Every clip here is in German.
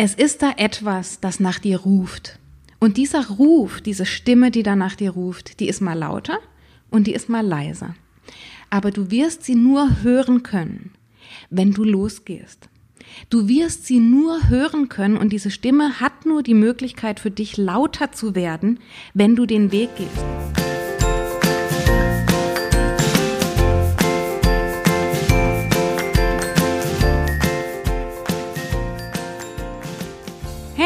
Es ist da etwas, das nach dir ruft. Und dieser Ruf, diese Stimme, die da nach dir ruft, die ist mal lauter und die ist mal leiser. Aber du wirst sie nur hören können, wenn du losgehst. Du wirst sie nur hören können und diese Stimme hat nur die Möglichkeit für dich lauter zu werden, wenn du den Weg gehst.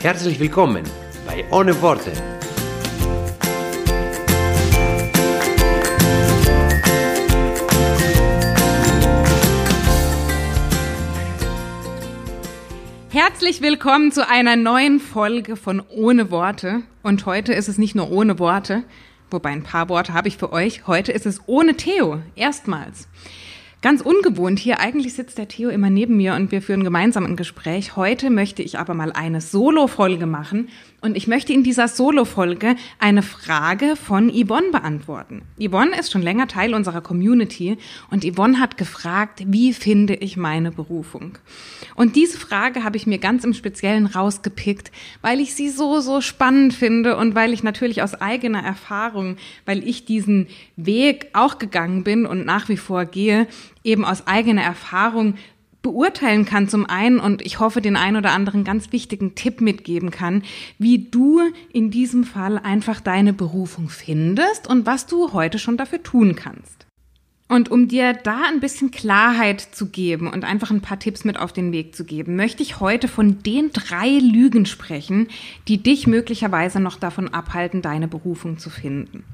Herzlich willkommen bei Ohne Worte. Herzlich willkommen zu einer neuen Folge von Ohne Worte. Und heute ist es nicht nur ohne Worte, wobei ein paar Worte habe ich für euch. Heute ist es ohne Theo, erstmals. Ganz ungewohnt hier. Eigentlich sitzt der Theo immer neben mir und wir führen gemeinsam ein Gespräch. Heute möchte ich aber mal eine Solo-Folge machen und ich möchte in dieser Solo-Folge eine Frage von Yvonne beantworten. Yvonne ist schon länger Teil unserer Community und Yvonne hat gefragt, wie finde ich meine Berufung? Und diese Frage habe ich mir ganz im Speziellen rausgepickt, weil ich sie so, so spannend finde und weil ich natürlich aus eigener Erfahrung, weil ich diesen Weg auch gegangen bin und nach wie vor gehe, eben aus eigener Erfahrung beurteilen kann zum einen und ich hoffe, den einen oder anderen ganz wichtigen Tipp mitgeben kann, wie du in diesem Fall einfach deine Berufung findest und was du heute schon dafür tun kannst. Und um dir da ein bisschen Klarheit zu geben und einfach ein paar Tipps mit auf den Weg zu geben, möchte ich heute von den drei Lügen sprechen, die dich möglicherweise noch davon abhalten, deine Berufung zu finden.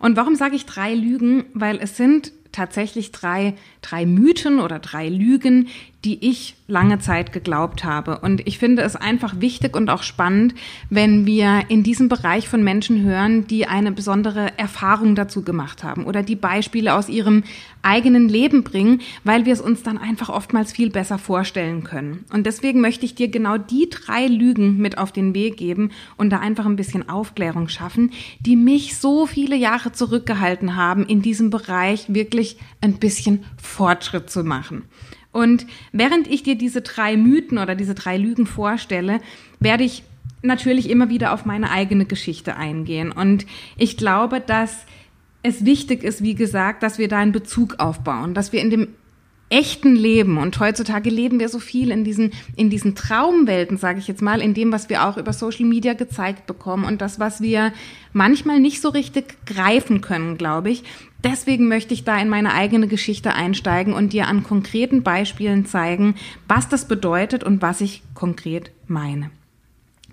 Und warum sage ich drei Lügen? Weil es sind tatsächlich drei, drei Mythen oder drei Lügen, die ich lange Zeit geglaubt habe. Und ich finde es einfach wichtig und auch spannend, wenn wir in diesem Bereich von Menschen hören, die eine besondere Erfahrung dazu gemacht haben oder die Beispiele aus ihrem eigenen Leben bringen, weil wir es uns dann einfach oftmals viel besser vorstellen können. Und deswegen möchte ich dir genau die drei Lügen mit auf den Weg geben und da einfach ein bisschen Aufklärung schaffen, die mich so viele Jahre zurückgehalten haben, in diesem Bereich wirklich ein bisschen Fortschritt zu machen. Und während ich dir diese drei Mythen oder diese drei Lügen vorstelle, werde ich natürlich immer wieder auf meine eigene Geschichte eingehen. Und ich glaube, dass es wichtig ist, wie gesagt, dass wir da einen Bezug aufbauen, dass wir in dem echten Leben und heutzutage leben wir so viel in diesen in diesen Traumwelten, sage ich jetzt mal, in dem, was wir auch über Social Media gezeigt bekommen und das, was wir manchmal nicht so richtig greifen können, glaube ich, Deswegen möchte ich da in meine eigene Geschichte einsteigen und dir an konkreten Beispielen zeigen, was das bedeutet und was ich konkret meine.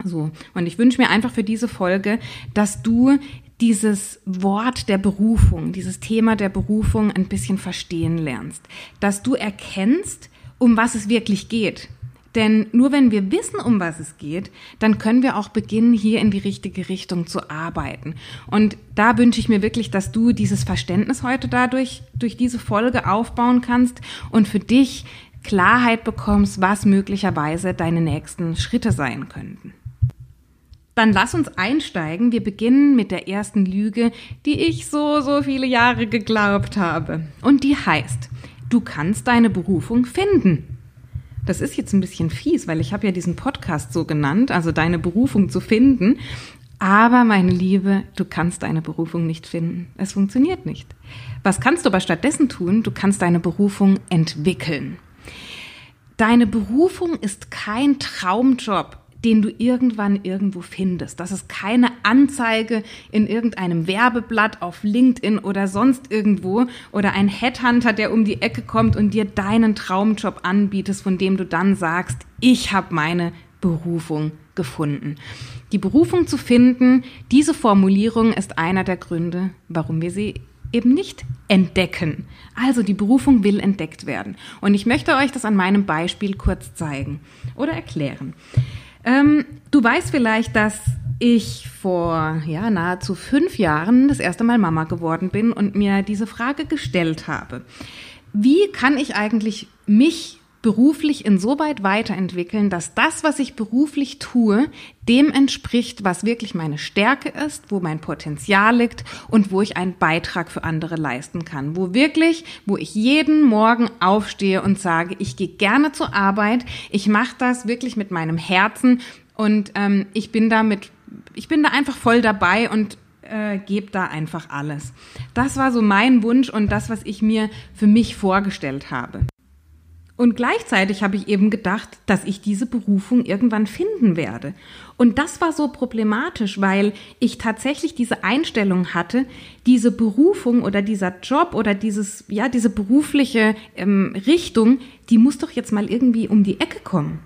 So, und ich wünsche mir einfach für diese Folge, dass du dieses Wort der Berufung, dieses Thema der Berufung ein bisschen verstehen lernst, dass du erkennst, um was es wirklich geht, denn nur wenn wir wissen, um was es geht, dann können wir auch beginnen, hier in die richtige Richtung zu arbeiten. Und da wünsche ich mir wirklich, dass du dieses Verständnis heute dadurch, durch diese Folge aufbauen kannst und für dich Klarheit bekommst, was möglicherweise deine nächsten Schritte sein könnten. Dann lass uns einsteigen. Wir beginnen mit der ersten Lüge, die ich so, so viele Jahre geglaubt habe. Und die heißt, du kannst deine Berufung finden. Das ist jetzt ein bisschen fies, weil ich habe ja diesen Podcast so genannt, also deine Berufung zu finden. Aber meine Liebe, du kannst deine Berufung nicht finden. Es funktioniert nicht. Was kannst du aber stattdessen tun? Du kannst deine Berufung entwickeln. Deine Berufung ist kein Traumjob den du irgendwann irgendwo findest. Das ist keine Anzeige in irgendeinem Werbeblatt auf LinkedIn oder sonst irgendwo oder ein Headhunter, der um die Ecke kommt und dir deinen Traumjob anbietet, von dem du dann sagst, ich habe meine Berufung gefunden. Die Berufung zu finden, diese Formulierung ist einer der Gründe, warum wir sie eben nicht entdecken. Also die Berufung will entdeckt werden. Und ich möchte euch das an meinem Beispiel kurz zeigen oder erklären. Ähm, du weißt vielleicht, dass ich vor ja, nahezu fünf Jahren das erste Mal Mama geworden bin und mir diese Frage gestellt habe. Wie kann ich eigentlich mich beruflich insoweit weiterentwickeln, dass das, was ich beruflich tue, dem entspricht, was wirklich meine Stärke ist, wo mein Potenzial liegt und wo ich einen Beitrag für andere leisten kann. Wo wirklich, wo ich jeden Morgen aufstehe und sage, ich gehe gerne zur Arbeit, ich mache das wirklich mit meinem Herzen und ähm, ich bin da mit, ich bin da einfach voll dabei und äh, gebe da einfach alles. Das war so mein Wunsch und das, was ich mir für mich vorgestellt habe. Und gleichzeitig habe ich eben gedacht, dass ich diese Berufung irgendwann finden werde. Und das war so problematisch, weil ich tatsächlich diese Einstellung hatte, diese Berufung oder dieser Job oder dieses, ja, diese berufliche ähm, Richtung, die muss doch jetzt mal irgendwie um die Ecke kommen.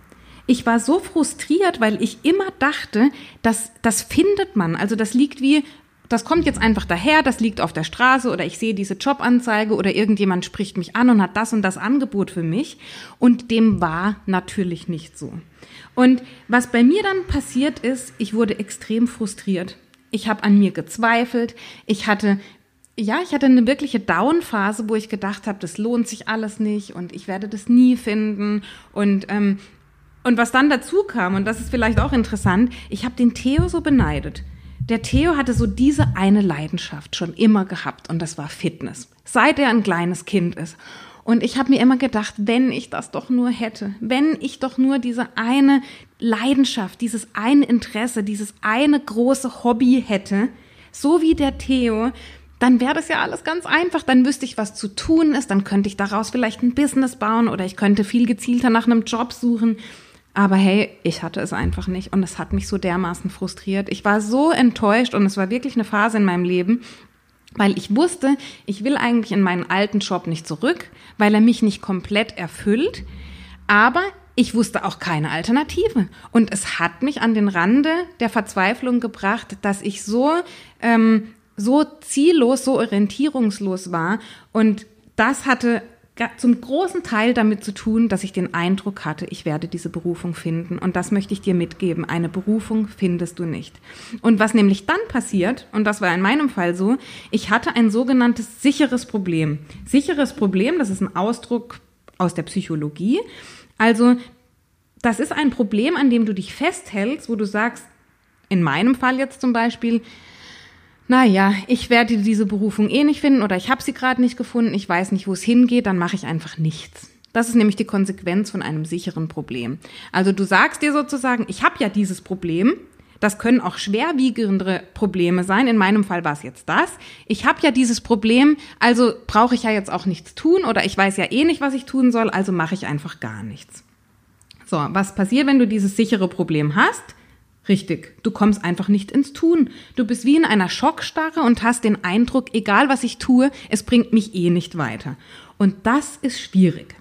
Ich war so frustriert, weil ich immer dachte, dass das findet man. Also das liegt wie das kommt jetzt einfach daher, das liegt auf der Straße oder ich sehe diese Jobanzeige oder irgendjemand spricht mich an und hat das und das Angebot für mich. Und dem war natürlich nicht so. Und was bei mir dann passiert ist, ich wurde extrem frustriert. Ich habe an mir gezweifelt. Ich hatte ja, ich hatte eine wirkliche Down-Phase, wo ich gedacht habe, das lohnt sich alles nicht und ich werde das nie finden. Und, ähm, und was dann dazu kam, und das ist vielleicht auch interessant, ich habe den Theo so beneidet. Der Theo hatte so diese eine Leidenschaft schon immer gehabt und das war Fitness, seit er ein kleines Kind ist. Und ich habe mir immer gedacht, wenn ich das doch nur hätte, wenn ich doch nur diese eine Leidenschaft, dieses eine Interesse, dieses eine große Hobby hätte, so wie der Theo, dann wäre das ja alles ganz einfach. Dann wüsste ich, was zu tun ist. Dann könnte ich daraus vielleicht ein Business bauen oder ich könnte viel gezielter nach einem Job suchen. Aber hey, ich hatte es einfach nicht und es hat mich so dermaßen frustriert. Ich war so enttäuscht und es war wirklich eine Phase in meinem Leben, weil ich wusste, ich will eigentlich in meinen alten Job nicht zurück, weil er mich nicht komplett erfüllt. Aber ich wusste auch keine Alternative. Und es hat mich an den Rande der Verzweiflung gebracht, dass ich so, ähm, so ziellos, so orientierungslos war. Und das hatte zum großen Teil damit zu tun, dass ich den Eindruck hatte, ich werde diese Berufung finden. Und das möchte ich dir mitgeben. Eine Berufung findest du nicht. Und was nämlich dann passiert, und das war in meinem Fall so, ich hatte ein sogenanntes sicheres Problem. Sicheres Problem, das ist ein Ausdruck aus der Psychologie. Also, das ist ein Problem, an dem du dich festhältst, wo du sagst, in meinem Fall jetzt zum Beispiel, naja, ich werde diese Berufung eh nicht finden oder ich habe sie gerade nicht gefunden, ich weiß nicht, wo es hingeht, dann mache ich einfach nichts. Das ist nämlich die Konsequenz von einem sicheren Problem. Also du sagst dir sozusagen, ich habe ja dieses Problem, das können auch schwerwiegendere Probleme sein. In meinem Fall war es jetzt das. Ich habe ja dieses Problem, also brauche ich ja jetzt auch nichts tun oder ich weiß ja eh nicht, was ich tun soll, also mache ich einfach gar nichts. So, was passiert, wenn du dieses sichere Problem hast? Richtig, du kommst einfach nicht ins Tun. Du bist wie in einer Schockstarre und hast den Eindruck, egal was ich tue, es bringt mich eh nicht weiter. Und das ist schwierig.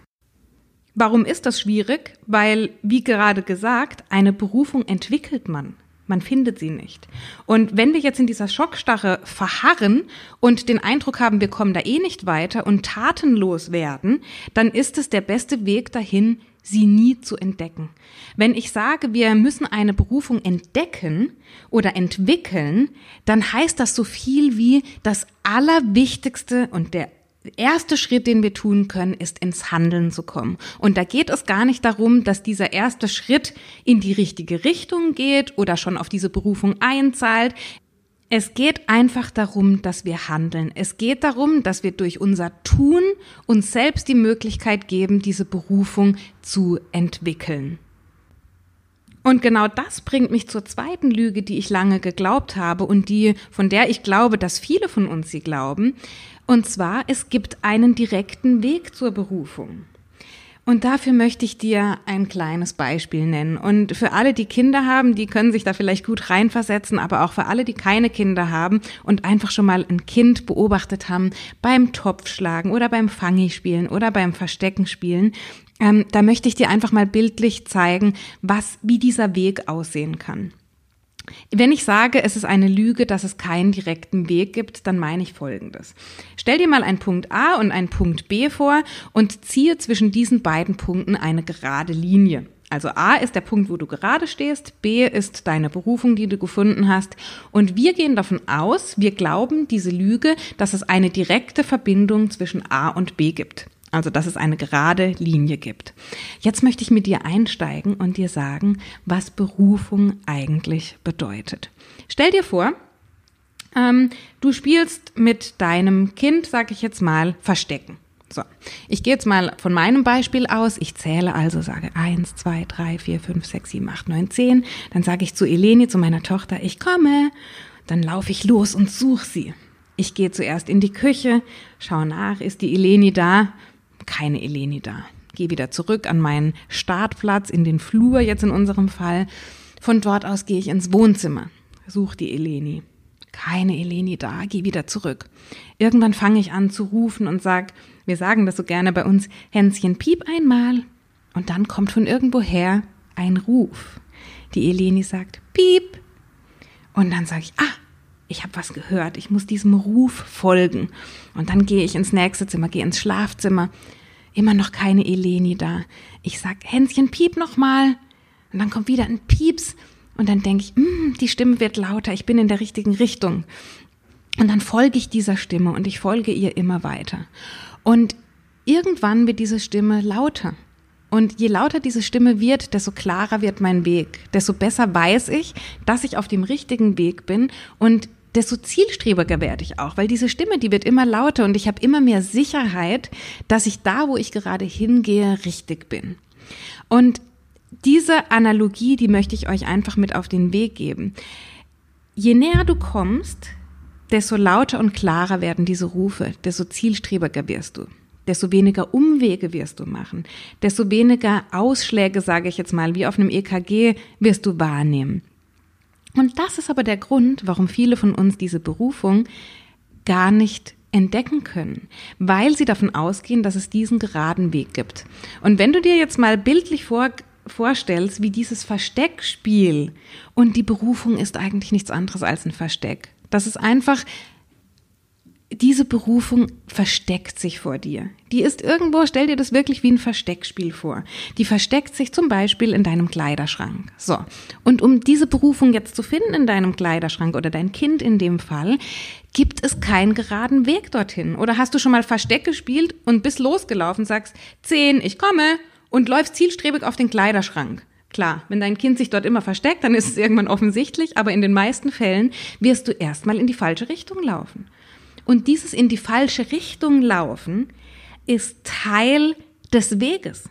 Warum ist das schwierig? Weil, wie gerade gesagt, eine Berufung entwickelt man. Man findet sie nicht. Und wenn wir jetzt in dieser Schockstarre verharren und den Eindruck haben, wir kommen da eh nicht weiter und tatenlos werden, dann ist es der beste Weg dahin, sie nie zu entdecken. Wenn ich sage, wir müssen eine Berufung entdecken oder entwickeln, dann heißt das so viel wie das Allerwichtigste und der erste Schritt, den wir tun können, ist ins Handeln zu kommen. Und da geht es gar nicht darum, dass dieser erste Schritt in die richtige Richtung geht oder schon auf diese Berufung einzahlt. Es geht einfach darum, dass wir handeln. Es geht darum, dass wir durch unser Tun uns selbst die Möglichkeit geben, diese Berufung zu entwickeln. Und genau das bringt mich zur zweiten Lüge, die ich lange geglaubt habe und die, von der ich glaube, dass viele von uns sie glauben. Und zwar, es gibt einen direkten Weg zur Berufung. Und dafür möchte ich dir ein kleines Beispiel nennen. Und für alle, die Kinder haben, die können sich da vielleicht gut reinversetzen, aber auch für alle, die keine Kinder haben und einfach schon mal ein Kind beobachtet haben beim Topfschlagen oder beim Fangi-Spielen oder beim Verstecken spielen, ähm, da möchte ich dir einfach mal bildlich zeigen, was, wie dieser Weg aussehen kann. Wenn ich sage, es ist eine Lüge, dass es keinen direkten Weg gibt, dann meine ich Folgendes. Stell dir mal einen Punkt A und einen Punkt B vor und ziehe zwischen diesen beiden Punkten eine gerade Linie. Also A ist der Punkt, wo du gerade stehst, B ist deine Berufung, die du gefunden hast. Und wir gehen davon aus, wir glauben diese Lüge, dass es eine direkte Verbindung zwischen A und B gibt. Also dass es eine gerade Linie gibt. Jetzt möchte ich mit dir einsteigen und dir sagen, was Berufung eigentlich bedeutet. Stell dir vor, ähm, du spielst mit deinem Kind, sag ich jetzt mal, Verstecken. So, ich gehe jetzt mal von meinem Beispiel aus. Ich zähle also, sage eins, zwei, drei, vier, fünf, sechs, sieben, acht, neun, zehn. Dann sage ich zu Eleni, zu meiner Tochter, ich komme. Dann laufe ich los und suche sie. Ich gehe zuerst in die Küche, schaue nach, ist die Eleni da? Keine Eleni da. Gehe wieder zurück an meinen Startplatz in den Flur, jetzt in unserem Fall. Von dort aus gehe ich ins Wohnzimmer, suche die Eleni. Keine Eleni da, geh wieder zurück. Irgendwann fange ich an zu rufen und sag, wir sagen das so gerne bei uns, Hänschen, piep einmal. Und dann kommt von irgendwoher ein Ruf. Die Eleni sagt, piep. Und dann sage ich, ah, ich habe was gehört, ich muss diesem Ruf folgen. Und dann gehe ich ins nächste Zimmer, gehe ins Schlafzimmer. Immer noch keine Eleni da. Ich sag, Hänschen, piep nochmal. Und dann kommt wieder ein Pieps. Und dann denke ich, mm, die Stimme wird lauter, ich bin in der richtigen Richtung. Und dann folge ich dieser Stimme und ich folge ihr immer weiter. Und irgendwann wird diese Stimme lauter. Und je lauter diese Stimme wird, desto klarer wird mein Weg, desto besser weiß ich, dass ich auf dem richtigen Weg bin und desto zielstrebiger werde ich auch, weil diese Stimme, die wird immer lauter und ich habe immer mehr Sicherheit, dass ich da, wo ich gerade hingehe, richtig bin. Und diese Analogie, die möchte ich euch einfach mit auf den Weg geben. Je näher du kommst, desto lauter und klarer werden diese Rufe, desto zielstrebiger wirst du, desto weniger Umwege wirst du machen, desto weniger Ausschläge, sage ich jetzt mal, wie auf einem EKG wirst du wahrnehmen. Und das ist aber der Grund, warum viele von uns diese Berufung gar nicht entdecken können, weil sie davon ausgehen, dass es diesen geraden Weg gibt. Und wenn du dir jetzt mal bildlich vor, vorstellst, wie dieses Versteckspiel und die Berufung ist eigentlich nichts anderes als ein Versteck. Das ist einfach, diese Berufung versteckt sich vor dir. Die ist irgendwo, stell dir das wirklich wie ein Versteckspiel vor. Die versteckt sich zum Beispiel in deinem Kleiderschrank. So. Und um diese Berufung jetzt zu finden in deinem Kleiderschrank oder dein Kind in dem Fall, gibt es keinen geraden Weg dorthin. Oder hast du schon mal Versteck gespielt und bist losgelaufen, sagst, zehn, ich komme, und läufst zielstrebig auf den Kleiderschrank. Klar, wenn dein Kind sich dort immer versteckt, dann ist es irgendwann offensichtlich, aber in den meisten Fällen wirst du erstmal in die falsche Richtung laufen. Und dieses in die falsche Richtung laufen ist Teil des Weges.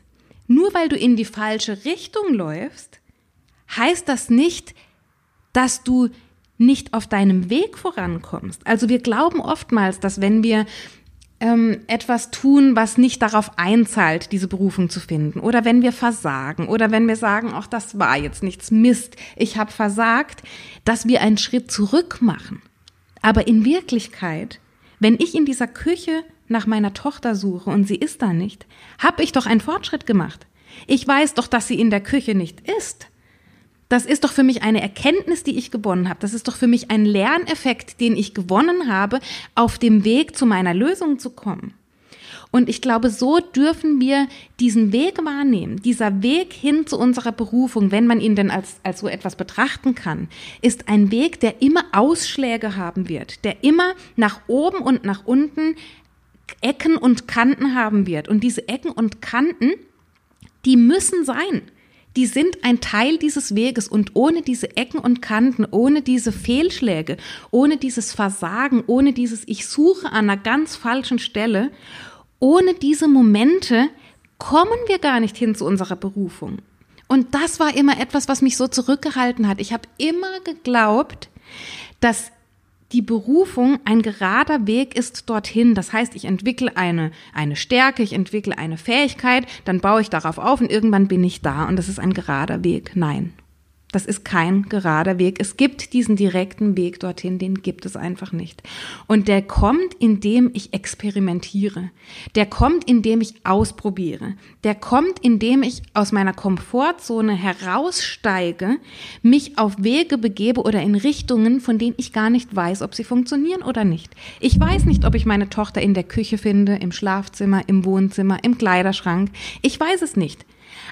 Nur weil du in die falsche Richtung läufst, heißt das nicht, dass du nicht auf deinem Weg vorankommst. Also wir glauben oftmals, dass wenn wir ähm, etwas tun, was nicht darauf einzahlt, diese Berufung zu finden. Oder wenn wir versagen oder wenn wir sagen, auch das war jetzt nichts, Mist, ich habe versagt, dass wir einen Schritt zurück machen. Aber in Wirklichkeit, wenn ich in dieser Küche nach meiner Tochter suche und sie ist da nicht, habe ich doch einen Fortschritt gemacht. Ich weiß doch, dass sie in der Küche nicht ist. Das ist doch für mich eine Erkenntnis, die ich gewonnen habe. Das ist doch für mich ein Lerneffekt, den ich gewonnen habe, auf dem Weg zu meiner Lösung zu kommen. Und ich glaube, so dürfen wir diesen Weg wahrnehmen. Dieser Weg hin zu unserer Berufung, wenn man ihn denn als, als so etwas betrachten kann, ist ein Weg, der immer Ausschläge haben wird, der immer nach oben und nach unten Ecken und Kanten haben wird. Und diese Ecken und Kanten, die müssen sein die sind ein Teil dieses Weges und ohne diese Ecken und Kanten, ohne diese Fehlschläge, ohne dieses Versagen, ohne dieses Ich suche an einer ganz falschen Stelle, ohne diese Momente kommen wir gar nicht hin zu unserer Berufung. Und das war immer etwas, was mich so zurückgehalten hat. Ich habe immer geglaubt, dass die Berufung ein gerader Weg ist dorthin. Das heißt, ich entwickle eine, eine Stärke, ich entwickle eine Fähigkeit, dann baue ich darauf auf und irgendwann bin ich da und das ist ein gerader Weg. Nein. Das ist kein gerader Weg. Es gibt diesen direkten Weg dorthin, den gibt es einfach nicht. Und der kommt, indem ich experimentiere. Der kommt, indem ich ausprobiere. Der kommt, indem ich aus meiner Komfortzone heraussteige, mich auf Wege begebe oder in Richtungen, von denen ich gar nicht weiß, ob sie funktionieren oder nicht. Ich weiß nicht, ob ich meine Tochter in der Küche finde, im Schlafzimmer, im Wohnzimmer, im Kleiderschrank. Ich weiß es nicht.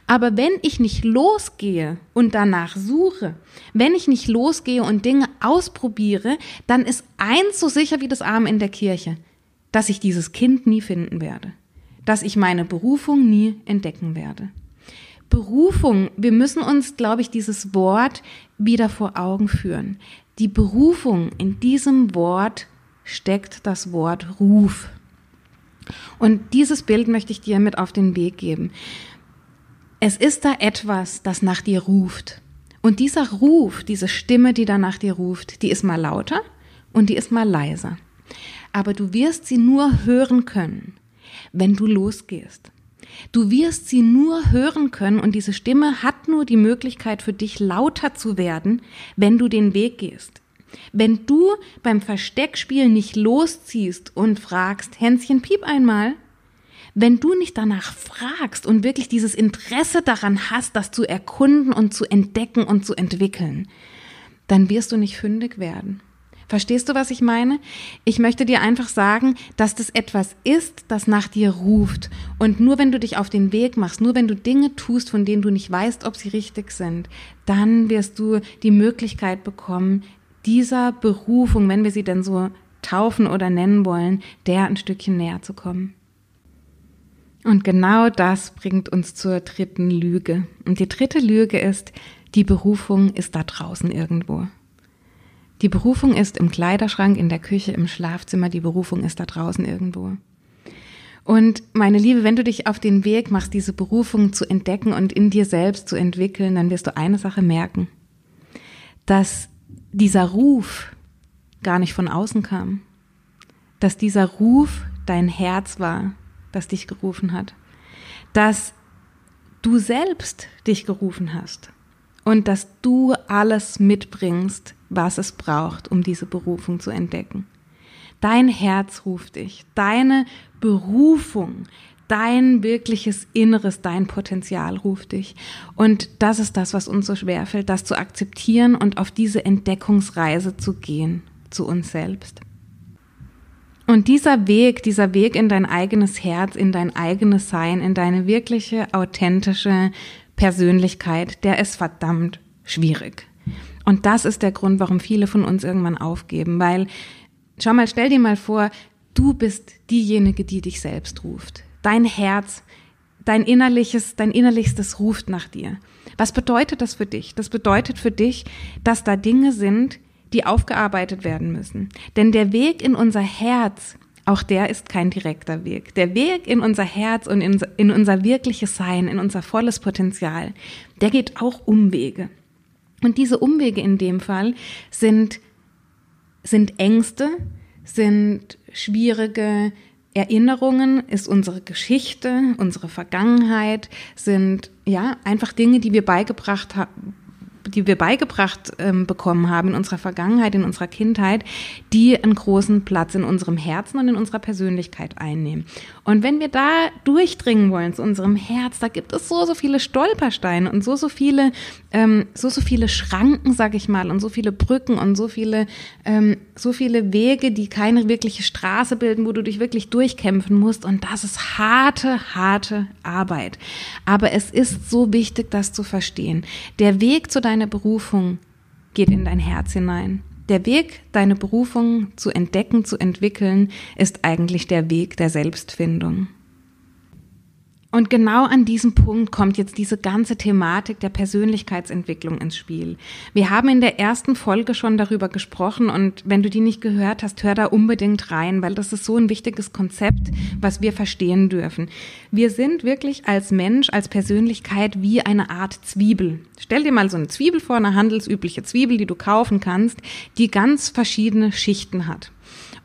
Aber wenn ich nicht losgehe und danach suche, wenn ich nicht losgehe und Dinge ausprobiere, dann ist eins so sicher wie das Arm in der Kirche, dass ich dieses Kind nie finden werde, dass ich meine Berufung nie entdecken werde. Berufung, wir müssen uns, glaube ich, dieses Wort wieder vor Augen führen. Die Berufung in diesem Wort steckt das Wort Ruf. Und dieses Bild möchte ich dir mit auf den Weg geben. Es ist da etwas, das nach dir ruft. Und dieser Ruf, diese Stimme, die da nach dir ruft, die ist mal lauter und die ist mal leiser. Aber du wirst sie nur hören können, wenn du losgehst. Du wirst sie nur hören können und diese Stimme hat nur die Möglichkeit für dich lauter zu werden, wenn du den Weg gehst. Wenn du beim Versteckspiel nicht losziehst und fragst, Hänschen, piep einmal, wenn du nicht danach fragst und wirklich dieses Interesse daran hast, das zu erkunden und zu entdecken und zu entwickeln, dann wirst du nicht fündig werden. Verstehst du, was ich meine? Ich möchte dir einfach sagen, dass das etwas ist, das nach dir ruft. Und nur wenn du dich auf den Weg machst, nur wenn du Dinge tust, von denen du nicht weißt, ob sie richtig sind, dann wirst du die Möglichkeit bekommen, dieser Berufung, wenn wir sie denn so taufen oder nennen wollen, der ein Stückchen näher zu kommen. Und genau das bringt uns zur dritten Lüge. Und die dritte Lüge ist, die Berufung ist da draußen irgendwo. Die Berufung ist im Kleiderschrank, in der Küche, im Schlafzimmer, die Berufung ist da draußen irgendwo. Und meine Liebe, wenn du dich auf den Weg machst, diese Berufung zu entdecken und in dir selbst zu entwickeln, dann wirst du eine Sache merken, dass dieser Ruf gar nicht von außen kam, dass dieser Ruf dein Herz war, das dich gerufen hat, dass du selbst dich gerufen hast und dass du alles mitbringst, was es braucht, um diese Berufung zu entdecken. Dein Herz ruft dich, deine Berufung, dein wirkliches Inneres, dein Potenzial ruft dich. Und das ist das, was uns so schwer fällt, das zu akzeptieren und auf diese Entdeckungsreise zu gehen, zu uns selbst. Und dieser Weg, dieser Weg in dein eigenes Herz, in dein eigenes Sein, in deine wirkliche, authentische Persönlichkeit, der ist verdammt schwierig. Und das ist der Grund, warum viele von uns irgendwann aufgeben, weil, schau mal, stell dir mal vor, du bist diejenige, die dich selbst ruft dein Herz, dein innerliches, dein innerlichstes ruft nach dir. Was bedeutet das für dich? Das bedeutet für dich, dass da Dinge sind, die aufgearbeitet werden müssen. Denn der Weg in unser Herz, auch der ist kein direkter Weg. Der Weg in unser Herz und in, in unser wirkliches Sein, in unser volles Potenzial, der geht auch Umwege. Und diese Umwege in dem Fall sind, sind Ängste, sind schwierige Erinnerungen ist unsere Geschichte, unsere Vergangenheit, sind ja einfach Dinge, die wir beigebracht haben die wir beigebracht ähm, bekommen haben in unserer Vergangenheit, in unserer Kindheit, die einen großen Platz in unserem Herzen und in unserer Persönlichkeit einnehmen. Und wenn wir da durchdringen wollen zu unserem Herz, da gibt es so, so viele Stolpersteine und so, so viele, ähm, so, so viele Schranken, sag ich mal, und so viele Brücken und so viele, ähm, so viele Wege, die keine wirkliche Straße bilden, wo du dich wirklich durchkämpfen musst. Und das ist harte, harte Arbeit. Aber es ist so wichtig, das zu verstehen. Der Weg zu deinem deine Berufung geht in dein Herz hinein. Der Weg, deine Berufung zu entdecken, zu entwickeln, ist eigentlich der Weg der Selbstfindung. Und genau an diesem Punkt kommt jetzt diese ganze Thematik der Persönlichkeitsentwicklung ins Spiel. Wir haben in der ersten Folge schon darüber gesprochen und wenn du die nicht gehört hast, hör da unbedingt rein, weil das ist so ein wichtiges Konzept, was wir verstehen dürfen. Wir sind wirklich als Mensch, als Persönlichkeit wie eine Art Zwiebel. Stell dir mal so eine Zwiebel vor, eine handelsübliche Zwiebel, die du kaufen kannst, die ganz verschiedene Schichten hat.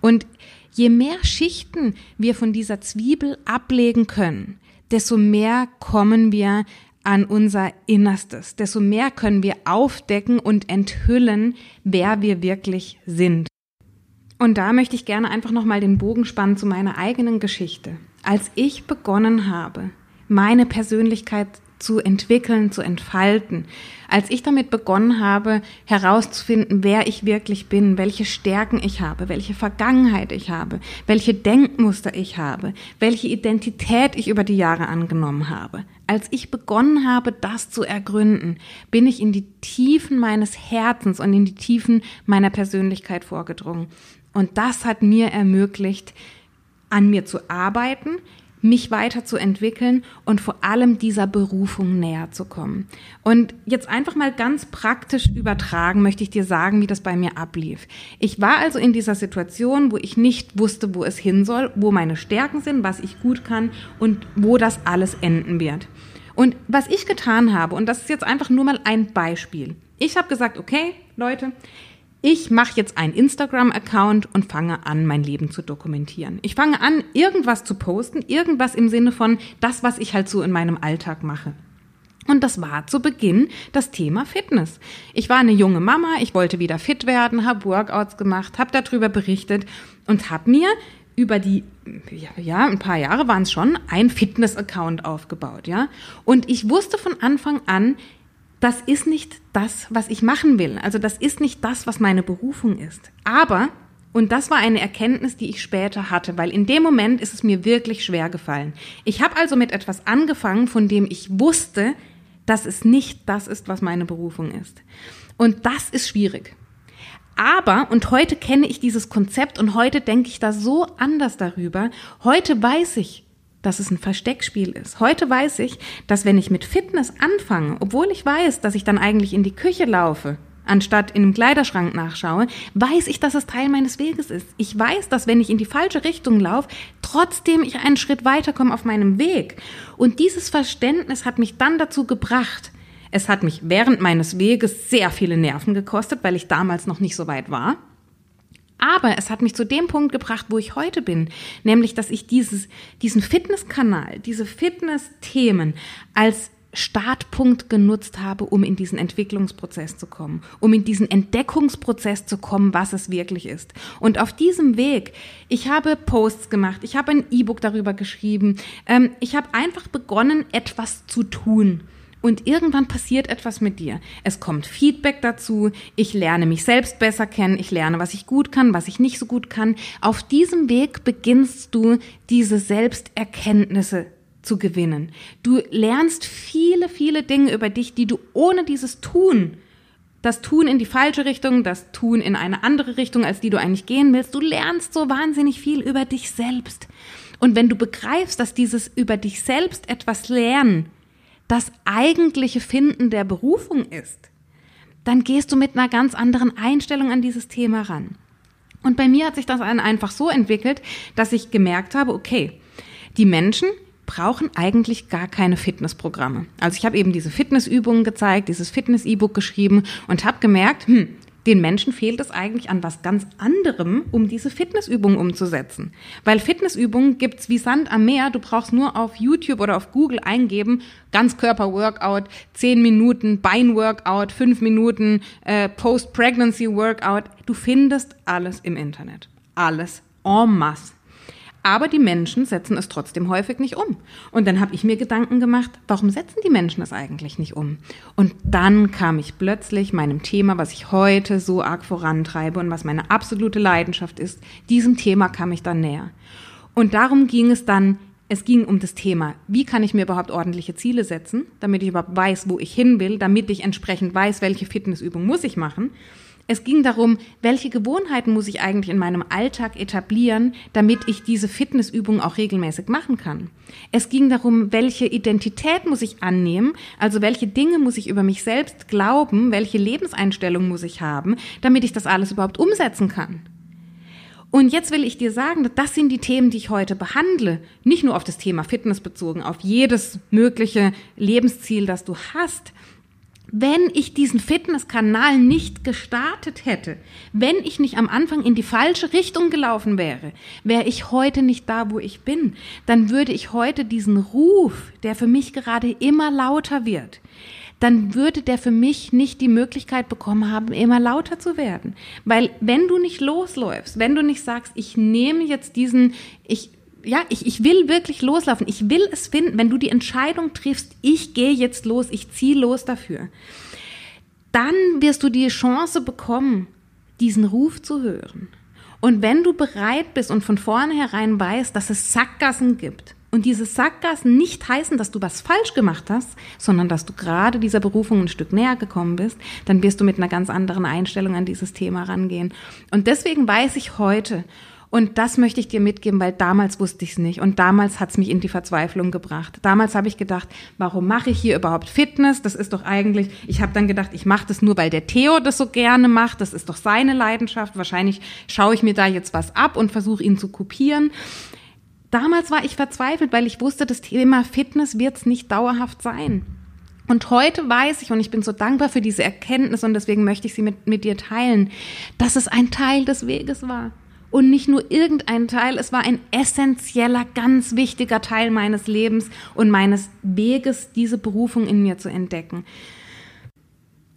Und je mehr Schichten wir von dieser Zwiebel ablegen können, desto mehr kommen wir an unser Innerstes, desto mehr können wir aufdecken und enthüllen, wer wir wirklich sind. Und da möchte ich gerne einfach nochmal den Bogen spannen zu meiner eigenen Geschichte. Als ich begonnen habe, meine Persönlichkeit zu entwickeln, zu entfalten. Als ich damit begonnen habe, herauszufinden, wer ich wirklich bin, welche Stärken ich habe, welche Vergangenheit ich habe, welche Denkmuster ich habe, welche Identität ich über die Jahre angenommen habe. Als ich begonnen habe, das zu ergründen, bin ich in die Tiefen meines Herzens und in die Tiefen meiner Persönlichkeit vorgedrungen. Und das hat mir ermöglicht, an mir zu arbeiten, mich weiterzuentwickeln und vor allem dieser Berufung näher zu kommen. Und jetzt einfach mal ganz praktisch übertragen möchte ich dir sagen, wie das bei mir ablief. Ich war also in dieser Situation, wo ich nicht wusste, wo es hin soll, wo meine Stärken sind, was ich gut kann und wo das alles enden wird. Und was ich getan habe, und das ist jetzt einfach nur mal ein Beispiel. Ich habe gesagt, okay, Leute, ich mache jetzt einen Instagram-Account und fange an, mein Leben zu dokumentieren. Ich fange an, irgendwas zu posten, irgendwas im Sinne von das, was ich halt so in meinem Alltag mache. Und das war zu Beginn das Thema Fitness. Ich war eine junge Mama, ich wollte wieder fit werden, habe Workouts gemacht, habe darüber berichtet und habe mir über die, ja, ein paar Jahre waren es schon, ein Fitness-Account aufgebaut, ja. Und ich wusste von Anfang an, das ist nicht das, was ich machen will. Also das ist nicht das, was meine Berufung ist. Aber, und das war eine Erkenntnis, die ich später hatte, weil in dem Moment ist es mir wirklich schwer gefallen. Ich habe also mit etwas angefangen, von dem ich wusste, dass es nicht das ist, was meine Berufung ist. Und das ist schwierig. Aber, und heute kenne ich dieses Konzept und heute denke ich da so anders darüber, heute weiß ich, dass es ein Versteckspiel ist. Heute weiß ich, dass wenn ich mit Fitness anfange, obwohl ich weiß, dass ich dann eigentlich in die Küche laufe, anstatt in einem Kleiderschrank nachschaue, weiß ich, dass es Teil meines Weges ist. Ich weiß, dass wenn ich in die falsche Richtung laufe, trotzdem ich einen Schritt weiterkomme auf meinem Weg. Und dieses Verständnis hat mich dann dazu gebracht, es hat mich während meines Weges sehr viele Nerven gekostet, weil ich damals noch nicht so weit war. Aber es hat mich zu dem Punkt gebracht, wo ich heute bin, nämlich, dass ich dieses, diesen Fitnesskanal, diese Fitness-Themen als Startpunkt genutzt habe, um in diesen Entwicklungsprozess zu kommen, um in diesen Entdeckungsprozess zu kommen, was es wirklich ist. Und auf diesem Weg, ich habe Posts gemacht, ich habe ein E-Book darüber geschrieben, ähm, ich habe einfach begonnen, etwas zu tun. Und irgendwann passiert etwas mit dir. Es kommt Feedback dazu. Ich lerne mich selbst besser kennen. Ich lerne, was ich gut kann, was ich nicht so gut kann. Auf diesem Weg beginnst du diese Selbsterkenntnisse zu gewinnen. Du lernst viele, viele Dinge über dich, die du ohne dieses Tun, das Tun in die falsche Richtung, das Tun in eine andere Richtung, als die du eigentlich gehen willst, du lernst so wahnsinnig viel über dich selbst. Und wenn du begreifst, dass dieses über dich selbst etwas lernen das eigentliche Finden der Berufung ist, dann gehst du mit einer ganz anderen Einstellung an dieses Thema ran. Und bei mir hat sich das einfach so entwickelt, dass ich gemerkt habe, okay, die Menschen brauchen eigentlich gar keine Fitnessprogramme. Also ich habe eben diese Fitnessübungen gezeigt, dieses Fitness-E-Book geschrieben und habe gemerkt, hm, den Menschen fehlt es eigentlich an was ganz anderem, um diese Fitnessübungen umzusetzen. Weil Fitnessübungen gibt's wie Sand am Meer. Du brauchst nur auf YouTube oder auf Google eingeben, Ganzkörper-Workout, 10 Minuten Bein-Workout, 5 Minuten äh, Post-Pregnancy-Workout. Du findest alles im Internet. Alles en masse. Aber die Menschen setzen es trotzdem häufig nicht um. Und dann habe ich mir Gedanken gemacht, warum setzen die Menschen es eigentlich nicht um? Und dann kam ich plötzlich meinem Thema, was ich heute so arg vorantreibe und was meine absolute Leidenschaft ist, diesem Thema kam ich dann näher. Und darum ging es dann, es ging um das Thema, wie kann ich mir überhaupt ordentliche Ziele setzen, damit ich überhaupt weiß, wo ich hin will, damit ich entsprechend weiß, welche Fitnessübung muss ich machen. Es ging darum, welche Gewohnheiten muss ich eigentlich in meinem Alltag etablieren, damit ich diese Fitnessübungen auch regelmäßig machen kann. Es ging darum, welche Identität muss ich annehmen, also welche Dinge muss ich über mich selbst glauben, welche Lebenseinstellung muss ich haben, damit ich das alles überhaupt umsetzen kann. Und jetzt will ich dir sagen, das sind die Themen, die ich heute behandle. Nicht nur auf das Thema Fitness bezogen, auf jedes mögliche Lebensziel, das du hast, wenn ich diesen Fitnesskanal nicht gestartet hätte, wenn ich nicht am Anfang in die falsche Richtung gelaufen wäre, wäre ich heute nicht da, wo ich bin. Dann würde ich heute diesen Ruf, der für mich gerade immer lauter wird, dann würde der für mich nicht die Möglichkeit bekommen haben, immer lauter zu werden. Weil wenn du nicht losläufst, wenn du nicht sagst, ich nehme jetzt diesen, ich ja, ich, ich will wirklich loslaufen. Ich will es finden. Wenn du die Entscheidung triffst, ich gehe jetzt los, ich ziehe los dafür, dann wirst du die Chance bekommen, diesen Ruf zu hören. Und wenn du bereit bist und von vornherein weißt, dass es Sackgassen gibt, und diese Sackgassen nicht heißen, dass du was falsch gemacht hast, sondern dass du gerade dieser Berufung ein Stück näher gekommen bist, dann wirst du mit einer ganz anderen Einstellung an dieses Thema rangehen. Und deswegen weiß ich heute, und das möchte ich dir mitgeben, weil damals wusste ich es nicht. Und damals hat es mich in die Verzweiflung gebracht. Damals habe ich gedacht, warum mache ich hier überhaupt Fitness? Das ist doch eigentlich, ich habe dann gedacht, ich mache das nur, weil der Theo das so gerne macht. Das ist doch seine Leidenschaft. Wahrscheinlich schaue ich mir da jetzt was ab und versuche ihn zu kopieren. Damals war ich verzweifelt, weil ich wusste, das Thema Fitness wird es nicht dauerhaft sein. Und heute weiß ich, und ich bin so dankbar für diese Erkenntnis, und deswegen möchte ich sie mit, mit dir teilen, dass es ein Teil des Weges war und nicht nur irgendein Teil, es war ein essentieller, ganz wichtiger Teil meines Lebens und meines Weges, diese Berufung in mir zu entdecken.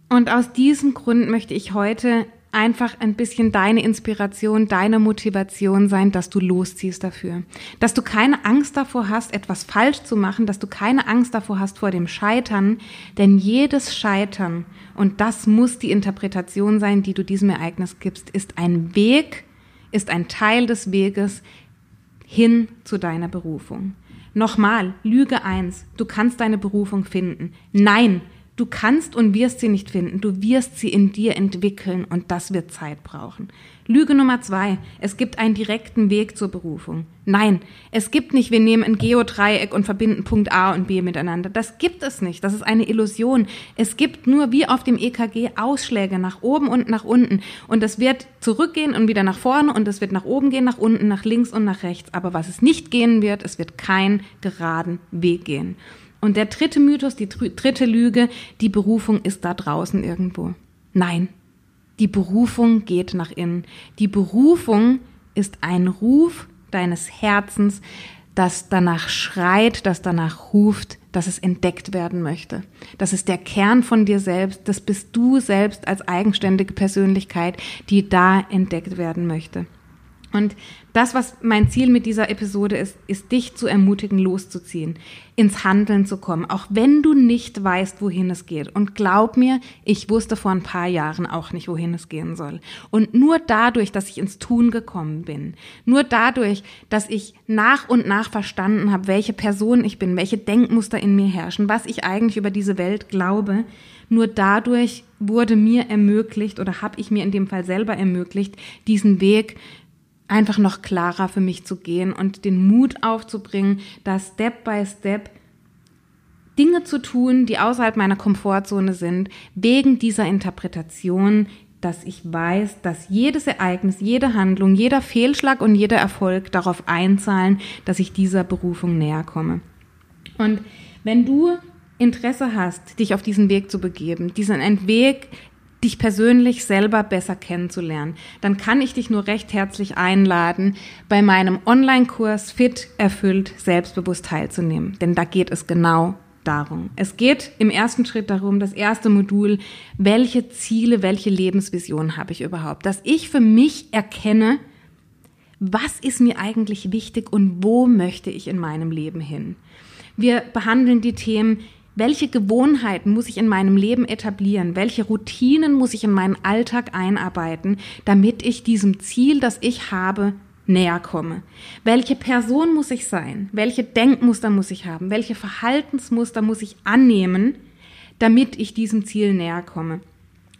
Und aus diesem Grund möchte ich heute einfach ein bisschen deine Inspiration, deine Motivation sein, dass du losziehst dafür. Dass du keine Angst davor hast, etwas falsch zu machen, dass du keine Angst davor hast vor dem Scheitern, denn jedes Scheitern, und das muss die Interpretation sein, die du diesem Ereignis gibst, ist ein Weg, ist ein Teil des Weges hin zu deiner Berufung. Nochmal, Lüge eins: du kannst deine Berufung finden. Nein, Du kannst und wirst sie nicht finden. Du wirst sie in dir entwickeln und das wird Zeit brauchen. Lüge Nummer zwei. Es gibt einen direkten Weg zur Berufung. Nein, es gibt nicht, wir nehmen ein Geodreieck und verbinden Punkt A und B miteinander. Das gibt es nicht. Das ist eine Illusion. Es gibt nur wie auf dem EKG Ausschläge nach oben und nach unten. Und es wird zurückgehen und wieder nach vorne und es wird nach oben gehen, nach unten, nach links und nach rechts. Aber was es nicht gehen wird, es wird keinen geraden Weg gehen. Und der dritte Mythos, die dritte Lüge, die Berufung ist da draußen irgendwo. Nein, die Berufung geht nach innen. Die Berufung ist ein Ruf deines Herzens, das danach schreit, das danach ruft, dass es entdeckt werden möchte. Das ist der Kern von dir selbst, das bist du selbst als eigenständige Persönlichkeit, die da entdeckt werden möchte. Und das, was mein Ziel mit dieser Episode ist, ist dich zu ermutigen, loszuziehen, ins Handeln zu kommen, auch wenn du nicht weißt, wohin es geht. Und glaub mir, ich wusste vor ein paar Jahren auch nicht, wohin es gehen soll. Und nur dadurch, dass ich ins Tun gekommen bin, nur dadurch, dass ich nach und nach verstanden habe, welche Person ich bin, welche Denkmuster in mir herrschen, was ich eigentlich über diese Welt glaube, nur dadurch wurde mir ermöglicht oder habe ich mir in dem Fall selber ermöglicht, diesen Weg einfach noch klarer für mich zu gehen und den Mut aufzubringen, da Step by Step Dinge zu tun, die außerhalb meiner Komfortzone sind, wegen dieser Interpretation, dass ich weiß, dass jedes Ereignis, jede Handlung, jeder Fehlschlag und jeder Erfolg darauf einzahlen, dass ich dieser Berufung näher komme. Und wenn du Interesse hast, dich auf diesen Weg zu begeben, diesen Weg dich persönlich selber besser kennenzulernen, dann kann ich dich nur recht herzlich einladen, bei meinem Online-Kurs Fit, Erfüllt, Selbstbewusst teilzunehmen. Denn da geht es genau darum. Es geht im ersten Schritt darum, das erste Modul, welche Ziele, welche Lebensvision habe ich überhaupt? Dass ich für mich erkenne, was ist mir eigentlich wichtig und wo möchte ich in meinem Leben hin? Wir behandeln die Themen welche Gewohnheiten muss ich in meinem Leben etablieren? Welche Routinen muss ich in meinen Alltag einarbeiten, damit ich diesem Ziel, das ich habe, näher komme? Welche Person muss ich sein? Welche Denkmuster muss ich haben? Welche Verhaltensmuster muss ich annehmen, damit ich diesem Ziel näher komme?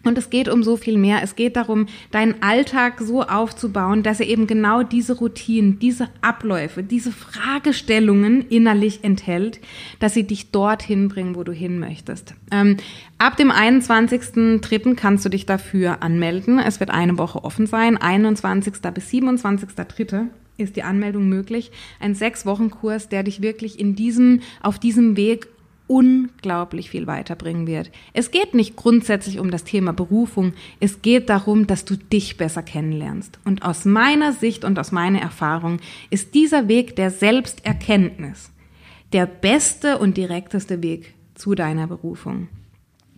Und es geht um so viel mehr. Es geht darum, deinen Alltag so aufzubauen, dass er eben genau diese Routinen, diese Abläufe, diese Fragestellungen innerlich enthält, dass sie dich dorthin bringen, wo du hin möchtest. Ähm, ab dem 21.03. kannst du dich dafür anmelden. Es wird eine Woche offen sein. 21. bis 27.03 ist die Anmeldung möglich. Ein sechs Wochen Kurs, der dich wirklich in diesem, auf diesem Weg unglaublich viel weiterbringen wird. Es geht nicht grundsätzlich um das Thema Berufung, es geht darum, dass du dich besser kennenlernst. Und aus meiner Sicht und aus meiner Erfahrung ist dieser Weg der Selbsterkenntnis der beste und direkteste Weg zu deiner Berufung.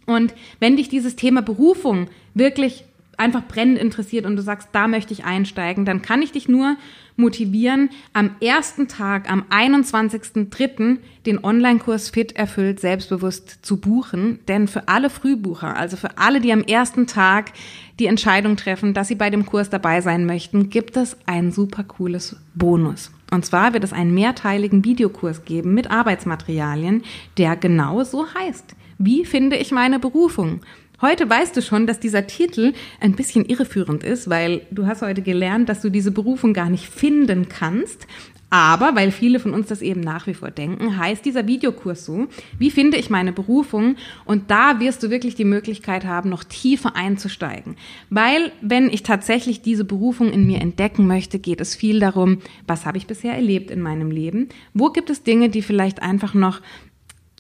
Und wenn dich dieses Thema Berufung wirklich einfach brennend interessiert und du sagst, da möchte ich einsteigen, dann kann ich dich nur motivieren, am ersten Tag, am 21.03. den Online-Kurs Fit erfüllt selbstbewusst zu buchen. Denn für alle Frühbucher, also für alle, die am ersten Tag die Entscheidung treffen, dass sie bei dem Kurs dabei sein möchten, gibt es ein super cooles Bonus. Und zwar wird es einen mehrteiligen Videokurs geben mit Arbeitsmaterialien, der genau so heißt. Wie finde ich meine Berufung? Heute weißt du schon, dass dieser Titel ein bisschen irreführend ist, weil du hast heute gelernt, dass du diese Berufung gar nicht finden kannst. Aber weil viele von uns das eben nach wie vor denken, heißt dieser Videokurs so, wie finde ich meine Berufung? Und da wirst du wirklich die Möglichkeit haben, noch tiefer einzusteigen. Weil wenn ich tatsächlich diese Berufung in mir entdecken möchte, geht es viel darum, was habe ich bisher erlebt in meinem Leben? Wo gibt es Dinge, die vielleicht einfach noch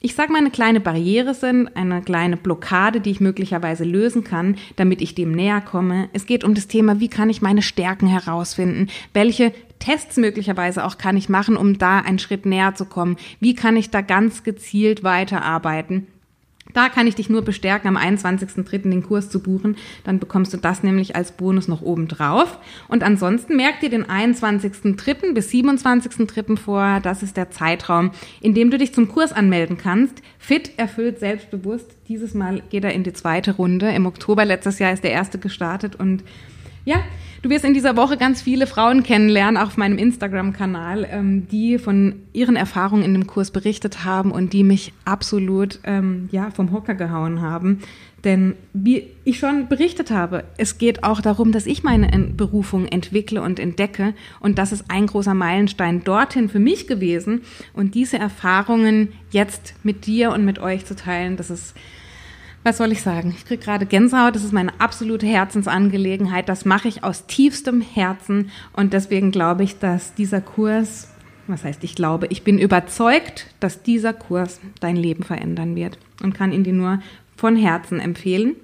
ich sage mal, eine kleine Barriere sind, eine kleine Blockade, die ich möglicherweise lösen kann, damit ich dem näher komme. Es geht um das Thema, wie kann ich meine Stärken herausfinden? Welche Tests möglicherweise auch kann ich machen, um da einen Schritt näher zu kommen? Wie kann ich da ganz gezielt weiterarbeiten? Da kann ich dich nur bestärken, am 21.03. den Kurs zu buchen. Dann bekommst du das nämlich als Bonus noch oben drauf. Und ansonsten merk dir den 21.03. bis 27.03. vor. Das ist der Zeitraum, in dem du dich zum Kurs anmelden kannst. Fit, erfüllt, selbstbewusst. Dieses Mal geht er in die zweite Runde. Im Oktober letztes Jahr ist der erste gestartet und ja, Du wirst in dieser Woche ganz viele Frauen kennenlernen, auch auf meinem Instagram-Kanal, ähm, die von ihren Erfahrungen in dem Kurs berichtet haben und die mich absolut ähm, ja, vom Hocker gehauen haben. Denn wie ich schon berichtet habe, es geht auch darum, dass ich meine Berufung entwickle und entdecke. Und das ist ein großer Meilenstein dorthin für mich gewesen. Und diese Erfahrungen jetzt mit dir und mit euch zu teilen, das ist was soll ich sagen? Ich kriege gerade Gänsehaut. Das ist meine absolute Herzensangelegenheit. Das mache ich aus tiefstem Herzen. Und deswegen glaube ich, dass dieser Kurs, was heißt ich glaube, ich bin überzeugt, dass dieser Kurs dein Leben verändern wird und kann ihn dir nur von Herzen empfehlen.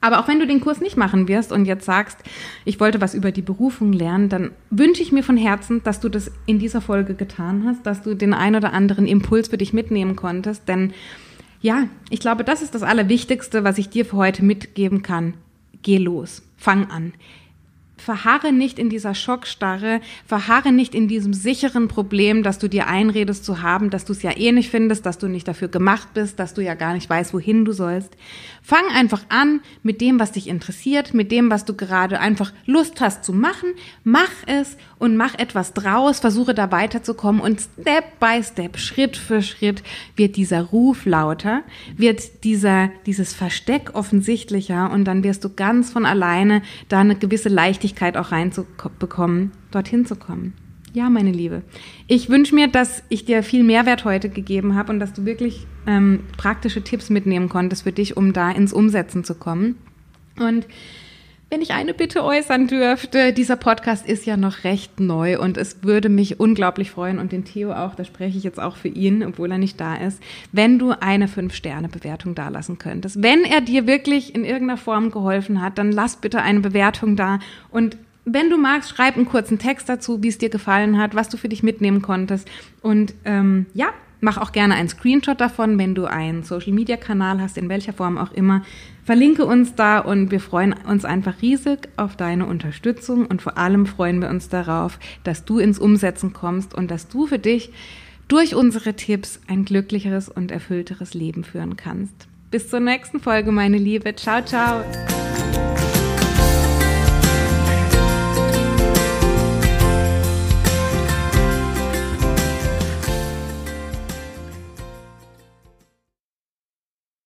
Aber auch wenn du den Kurs nicht machen wirst und jetzt sagst, ich wollte was über die Berufung lernen, dann wünsche ich mir von Herzen, dass du das in dieser Folge getan hast, dass du den ein oder anderen Impuls für dich mitnehmen konntest, denn ja, ich glaube, das ist das Allerwichtigste, was ich dir für heute mitgeben kann. Geh los, fang an verharre nicht in dieser Schockstarre, verharre nicht in diesem sicheren Problem, dass du dir einredest zu haben, dass du es ja eh nicht findest, dass du nicht dafür gemacht bist, dass du ja gar nicht weißt, wohin du sollst. Fang einfach an mit dem, was dich interessiert, mit dem, was du gerade einfach Lust hast zu machen. Mach es und mach etwas draus, versuche da weiterzukommen und Step by Step, Schritt für Schritt wird dieser Ruf lauter, wird dieser, dieses Versteck offensichtlicher und dann wirst du ganz von alleine da eine gewisse Leichtigkeit auch reinzubekommen, dorthin zu kommen. Ja, meine Liebe. Ich wünsche mir, dass ich dir viel Mehrwert heute gegeben habe und dass du wirklich ähm, praktische Tipps mitnehmen konntest für dich, um da ins Umsetzen zu kommen. Und wenn ich eine Bitte äußern dürfte, dieser Podcast ist ja noch recht neu und es würde mich unglaublich freuen und den Theo auch, da spreche ich jetzt auch für ihn, obwohl er nicht da ist, wenn du eine Fünf-Sterne-Bewertung dalassen könntest. Wenn er dir wirklich in irgendeiner Form geholfen hat, dann lass bitte eine Bewertung da und wenn du magst, schreib einen kurzen Text dazu, wie es dir gefallen hat, was du für dich mitnehmen konntest. Und ähm, ja, Mach auch gerne einen Screenshot davon, wenn du einen Social-Media-Kanal hast, in welcher Form auch immer. Verlinke uns da und wir freuen uns einfach riesig auf deine Unterstützung und vor allem freuen wir uns darauf, dass du ins Umsetzen kommst und dass du für dich durch unsere Tipps ein glücklicheres und erfüllteres Leben führen kannst. Bis zur nächsten Folge, meine Liebe. Ciao, ciao.